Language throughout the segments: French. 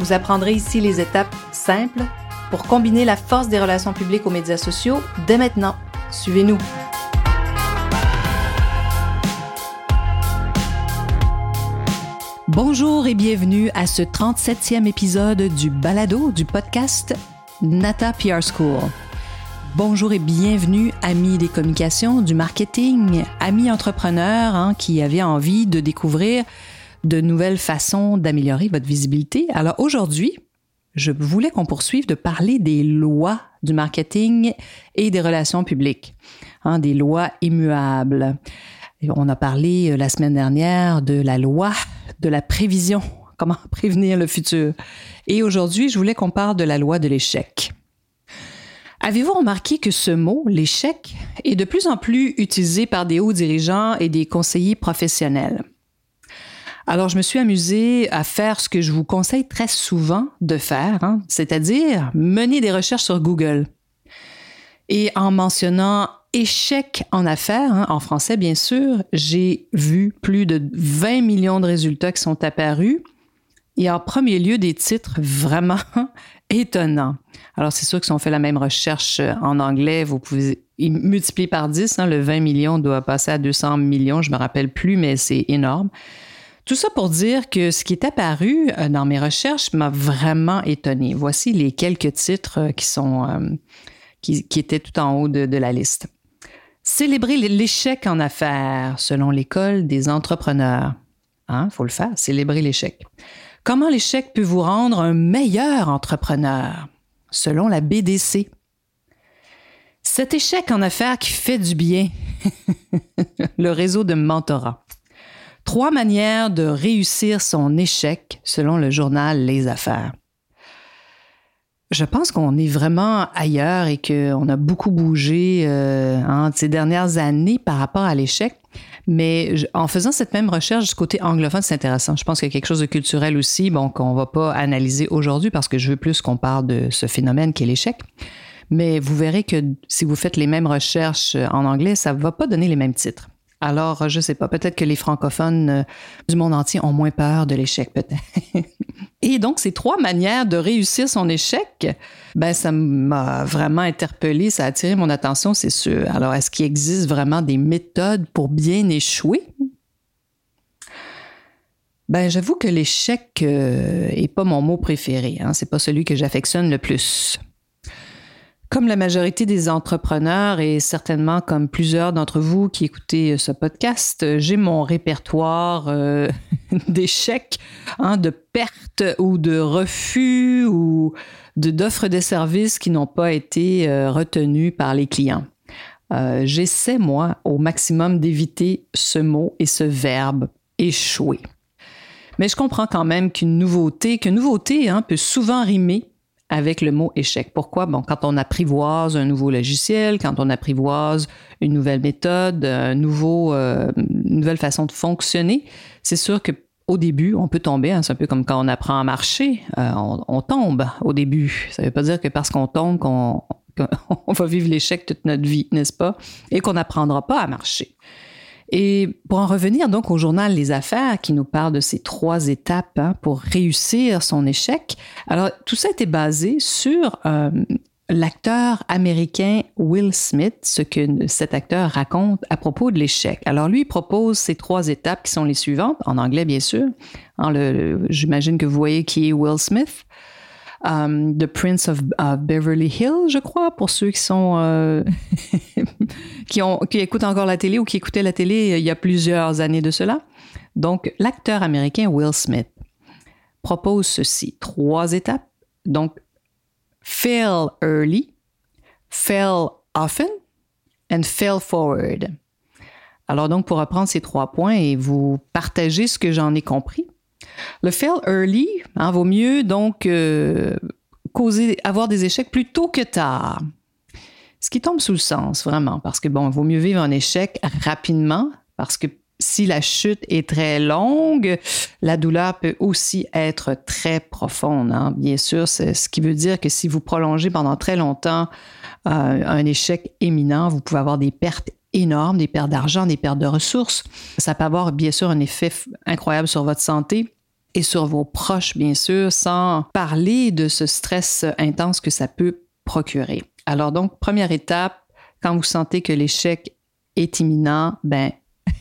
Vous apprendrez ici les étapes simples pour combiner la force des relations publiques aux médias sociaux dès maintenant. Suivez-nous. Bonjour et bienvenue à ce 37e épisode du balado du podcast Nata PR School. Bonjour et bienvenue, amis des communications, du marketing, amis entrepreneurs hein, qui avaient envie de découvrir de nouvelles façons d'améliorer votre visibilité. Alors aujourd'hui, je voulais qu'on poursuive de parler des lois du marketing et des relations publiques, hein, des lois immuables. On a parlé euh, la semaine dernière de la loi de la prévision, comment prévenir le futur. Et aujourd'hui, je voulais qu'on parle de la loi de l'échec. Avez-vous remarqué que ce mot, l'échec, est de plus en plus utilisé par des hauts dirigeants et des conseillers professionnels? Alors, je me suis amusée à faire ce que je vous conseille très souvent de faire, hein, c'est-à-dire mener des recherches sur Google. Et en mentionnant échec en affaires, hein, en français bien sûr, j'ai vu plus de 20 millions de résultats qui sont apparus. Et en premier lieu, des titres vraiment étonnant. Alors, c'est sûr que si on fait la même recherche en anglais, vous pouvez multiplier par 10. Hein, le 20 millions doit passer à 200 millions, je me rappelle plus, mais c'est énorme. Tout ça pour dire que ce qui est apparu euh, dans mes recherches m'a vraiment étonné. Voici les quelques titres euh, qui sont qui, étaient tout en haut de, de la liste. Célébrer l'échec en affaires selon l'école des entrepreneurs. Hein, faut le faire, célébrer l'échec. Comment l'échec peut vous rendre un meilleur entrepreneur, selon la BDC? Cet échec en affaires qui fait du bien, le réseau de mentorat. Trois manières de réussir son échec, selon le journal Les Affaires. Je pense qu'on est vraiment ailleurs et qu'on a beaucoup bougé euh, ces dernières années par rapport à l'échec. Mais en faisant cette même recherche du côté anglophone, c'est intéressant. Je pense qu'il y a quelque chose de culturel aussi, bon, qu'on va pas analyser aujourd'hui parce que je veux plus qu'on parle de ce phénomène qui est l'échec. Mais vous verrez que si vous faites les mêmes recherches en anglais, ça ne va pas donner les mêmes titres. Alors, je ne sais pas, peut-être que les francophones euh, du monde entier ont moins peur de l'échec, peut-être. Et donc, ces trois manières de réussir son échec, ben, ça m'a vraiment interpellé, ça a attiré mon attention, c'est sûr. Alors, est-ce qu'il existe vraiment des méthodes pour bien échouer? Ben, j'avoue que l'échec n'est euh, pas mon mot préféré. Hein. C'est pas celui que j'affectionne le plus. Comme la majorité des entrepreneurs et certainement comme plusieurs d'entre vous qui écoutez ce podcast, j'ai mon répertoire euh, d'échecs, hein, de pertes ou de refus ou d'offres de, services qui n'ont pas été euh, retenus par les clients. Euh, j'essaie, moi, au maximum d'éviter ce mot et ce verbe échouer. Mais je comprends quand même qu'une nouveauté, qu'une nouveauté hein, peut souvent rimer avec le mot échec. Pourquoi? Quand on apprivoise un nouveau logiciel, quand on apprivoise une nouvelle méthode, euh, une nouvelle façon de fonctionner, c'est sûr que au début, on peut tomber. Hein, c'est un peu comme quand on apprend à marcher. Euh, on, tombe au début. Ça ne veut pas dire que parce qu'on tombe, qu'on va vivre l'échec toute notre vie, n'est-ce pas? Et qu'on n'apprendra pas à marcher. Et pour en revenir donc au journal Les Affaires qui nous parle de ces trois étapes hein, pour réussir son échec, alors tout ça était basé sur euh, l'acteur américain Will Smith, ce que cet acteur raconte à propos de l'échec. Alors lui propose ces trois étapes qui sont les suivantes, en anglais bien sûr. J'imagine que vous voyez qui est Will Smith. Um, The Prince of Beverly Hills, je crois, pour ceux qui sont euh, qui, qui écoutent encore la télé ou qui écoutaient la télé euh, il y a plusieurs années de cela. Donc, l'acteur américain Will Smith propose ceci trois étapes. Donc, fail early, fail often, and fail forward. Alors donc, pour reprendre ces trois points et vous partager ce que j'en ai compris, Le fail early, hein, vaut mieux donc euh, avoir des échecs plus tôt que tard. Ce qui tombe sous le sens, vraiment, parce que bon, il vaut mieux vivre un échec rapidement, parce que si la chute est très longue, la douleur peut aussi être très profonde. Hein. Bien sûr, c'est ce qui veut dire que si vous prolongez pendant très longtemps euh, un échec éminent, vous pouvez avoir des pertes énormes, des pertes d'argent, des pertes de ressources. Ça peut avoir bien sûr un effet incroyable sur votre santé et sur vos proches, bien sûr, sans parler de ce stress intense que ça peut procurer. Alors donc, première étape, quand vous sentez que l'échec est imminent, ben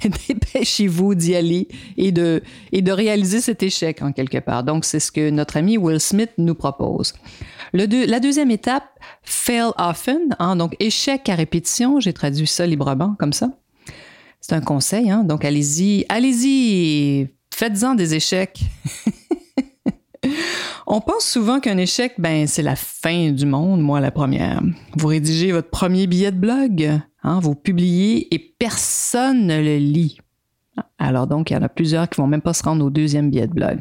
dépêchez-vous d'y aller et de, réaliser cet échec en quelque part. Donc, c'est ce que notre ami Will Smith nous propose. La deuxième étape, fail often, hein, donc échec à répétition, j'ai traduit ça librement comme ça. C'est un conseil, hein, donc allez-y, allez-y, faites-en des échecs. On pense souvent qu'un échec, ben, c'est la fin du monde, moi la première. Vous rédigez votre premier billet de blog, hein, vous publiez et personne ne le lit. Alors donc, il y en a plusieurs qui vont même pas se rendre au deuxième billet de blog.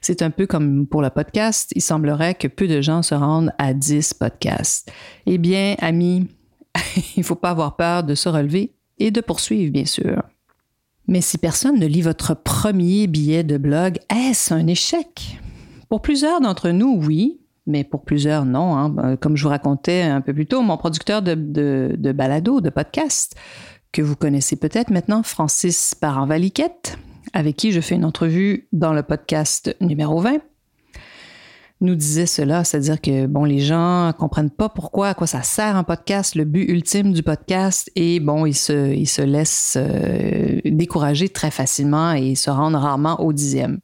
C'est un peu comme pour le podcast, il semblerait que peu de gens se rendent à 10 podcasts. Eh bien, amis, il ne faut pas avoir peur de se relever et de poursuivre, bien sûr. Mais si personne ne lit votre premier billet de blog, est-ce un échec? Pour plusieurs d'entre nous, oui, mais pour plusieurs, non. Hein. Ben, comme je vous racontais un peu plus tôt, mon producteur de, balado, de podcast, que vous connaissez peut-être maintenant, Francis Parent-Valiquette, avec qui je fais une entrevue dans le podcast numéro 20, nous disait cela, c'est-à-dire que bon, les gens comprennent pas pourquoi, à quoi ça sert un podcast, le but ultime du podcast, et bon, ils se, ils se laissent euh, décourager très facilement et se rendent rarement au dixième.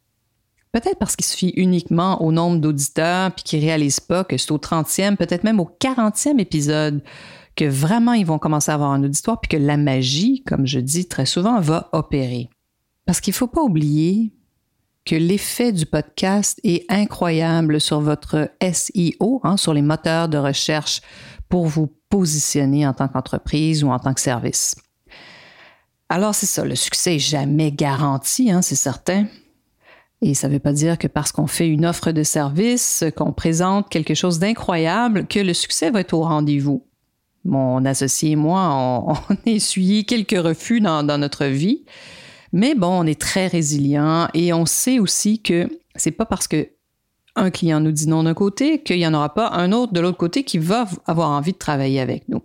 Peut-être parce qu'il suffit uniquement au nombre d'auditeurs, puis qu'ils réalisent pas que c'est au 30e, peut-être même au 40e épisode que vraiment ils vont commencer à avoir un auditoire, puis que la magie, comme je dis très souvent, va opérer. Parce qu'il ne faut pas oublier que l'effet du podcast est incroyable sur votre SEO, hein, sur les moteurs de recherche pour vous positionner en tant qu'entreprise ou en tant que service. Alors c'est ça, le succès n'est jamais garanti, hein, c'est certain. Et ça ne veut pas dire que parce qu'on fait une offre de service, qu'on présente quelque chose d'incroyable, que le succès va être au rendez-vous. Mon associé et moi, on, a essuyé quelques refus dans, notre vie, mais bon, on est très résilient et on sait aussi que c'est pas parce que un client nous dit non d'un côté qu'il n'y en aura pas un autre de l'autre côté qui va avoir envie de travailler avec nous.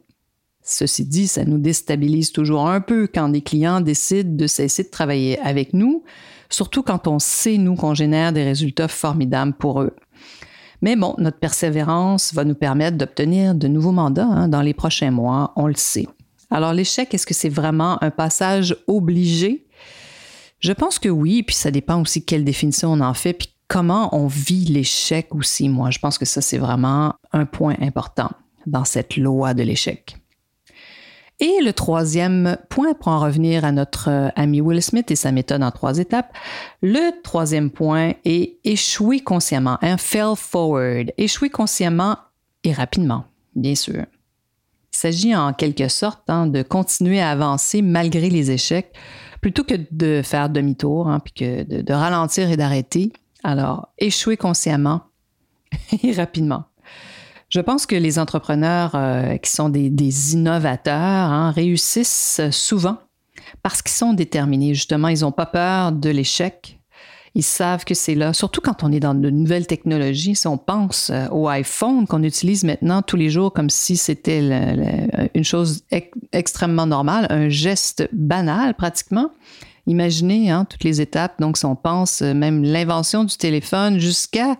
Ceci dit, ça nous déstabilise toujours un peu quand des clients décident de cesser de travailler avec nous surtout quand on sait, nous, qu'on génère des résultats formidables pour eux. Mais bon, notre persévérance va nous permettre d'obtenir de nouveaux mandats hein, dans les prochains mois, on le sait. Alors l'échec, est-ce que c'est vraiment un passage obligé? Je pense que oui, puis ça dépend aussi quelle définition on en fait, puis comment on vit l'échec aussi. Moi, je pense que ça, c'est vraiment un point important dans cette loi de l'échec. Et le troisième point, pour en revenir à notre euh, ami Will Smith et sa méthode en trois étapes, le troisième point est échouer consciemment, un fail forward, échouer consciemment et rapidement, bien sûr. Il s'agit en quelque sorte hein, de continuer à avancer malgré les échecs, plutôt que de faire demi-tour, hein, puis que de ralentir et d'arrêter. Alors, échouer consciemment et rapidement. Je pense que les entrepreneurs euh, qui sont des, innovateurs hein, réussissent souvent parce qu'ils sont déterminés. Justement, ils n'ont pas peur de l'échec. Ils savent que c'est là, surtout quand on est dans de nouvelles technologies. Si on pense euh, au iPhone qu'on utilise maintenant tous les jours comme si c'était une chose extrêmement normale, un geste banal pratiquement. Imaginez hein, toutes les étapes. Donc, si on pense euh, même l'invention du téléphone jusqu'à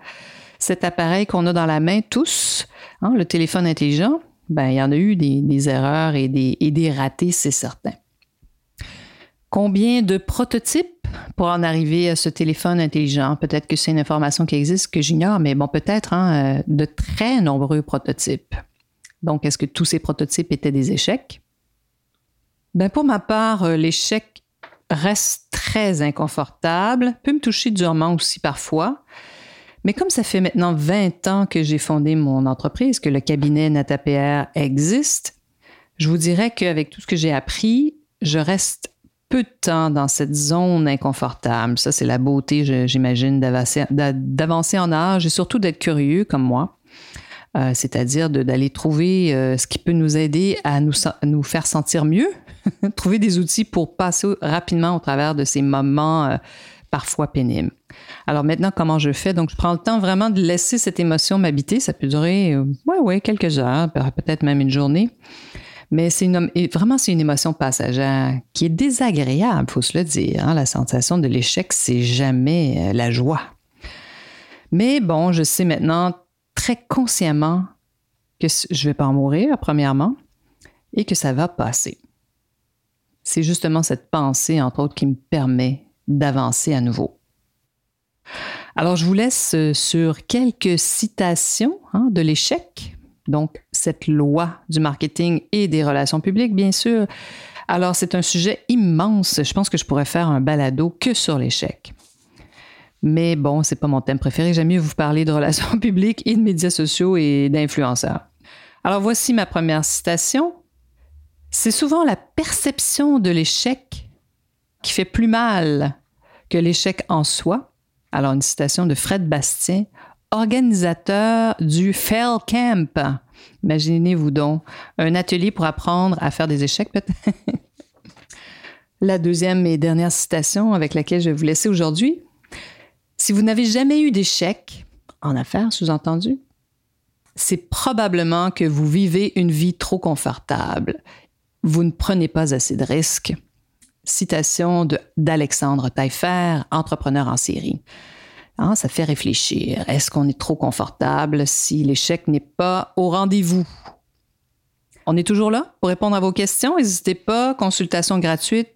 cet appareil qu'on a dans la main tous, hein, le téléphone intelligent, ben, il y en a eu des, erreurs et des, ratés, c'est certain. Combien de prototypes pour en arriver à ce téléphone intelligent? Peut-être que c'est une information qui existe que j'ignore, mais bon, peut-être hein, euh, de très nombreux prototypes. Donc, est-ce que tous ces prototypes étaient des échecs? Ben, pour ma part, euh, l'échec reste très inconfortable, peut me toucher durement aussi parfois. Mais comme ça fait maintenant 20 ans que j'ai fondé mon entreprise, que le cabinet NataPR existe, je vous dirais qu'avec tout ce que j'ai appris, je reste peu de temps dans cette zone inconfortable. Ça, c'est la beauté, j'imagine, d'avancer en âge et surtout d'être curieux comme moi. Euh, c'est-à-dire d'aller trouver euh, ce qui peut nous aider à nous, faire sentir mieux, trouver des outils pour passer rapidement au travers de ces moments euh, parfois pénibles. Alors maintenant, comment je fais? Donc, je prends le temps vraiment de laisser cette émotion m'habiter. Ça peut durer, ouais, ouais, quelques heures, peut-être même une journée. Mais c'est vraiment c'est une émotion passagère qui est désagréable, faut se le dire. Hein. La sensation de l'échec, c'est jamais la joie. Mais bon, je sais maintenant très consciemment que je ne vais pas mourir, premièrement, et que ça va passer. C'est justement cette pensée, entre autres, qui me permet d'avancer à nouveau. Alors, je vous laisse euh, sur quelques citations hein, de l'échec, donc cette loi du marketing et des relations publiques, bien sûr. Alors, c'est un sujet immense. Je pense que je pourrais faire un balado que sur l'échec. Mais bon, c'est pas mon thème préféré. J'aime mieux vous parler de relations publiques et de médias sociaux et d'influenceurs. Alors voici ma première citation. C'est souvent la perception de l'échec qui fait plus mal que l'échec en soi. Alors une citation de Fred Bastien, organisateur du Fail Camp. Imaginez-vous donc un atelier pour apprendre à faire des échecs peut-être? La deuxième et dernière citation avec laquelle je vais vous laisser aujourd'hui, si vous n'avez jamais eu d'échec, en affaires sous-entendu, c'est probablement que vous vivez une vie trop confortable. Vous ne prenez pas assez de risques. Citation d'Alexandre Taillefer, entrepreneur en série. Hein, ça fait réfléchir. Est-ce qu'on est trop confortable si l'échec n'est pas au rendez-vous? On est toujours là pour répondre à vos questions. N'hésitez pas, consultation gratuite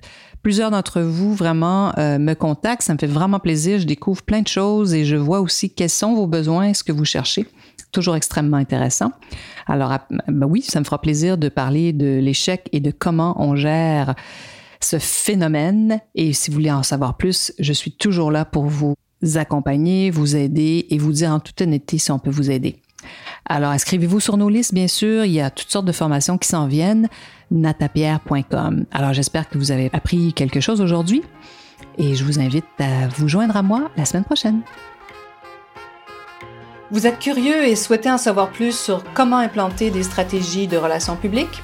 plusieurs d'entre vous vraiment euh, me contactent. Ça me fait vraiment plaisir. Je découvre plein de choses et je vois aussi quels sont vos besoins, ce que vous cherchez. Toujours extrêmement intéressant. Alors, ben oui, ça me fera plaisir de parler de l'échec et de comment on gère ce phénomène. Et si vous voulez en savoir plus, je suis toujours là pour vous accompagner, vous aider et vous dire en toute honnêteté si on peut vous aider. Alors, inscrivez-vous sur nos listes, bien sûr. Il y a toutes sortes de formations qui s'en viennent. natapierre.com. Alors, j'espère que vous avez appris quelque chose aujourd'hui et je vous invite à vous joindre à moi la semaine prochaine. Vous êtes curieux et souhaitez en savoir plus sur comment implanter des stratégies de relations publiques?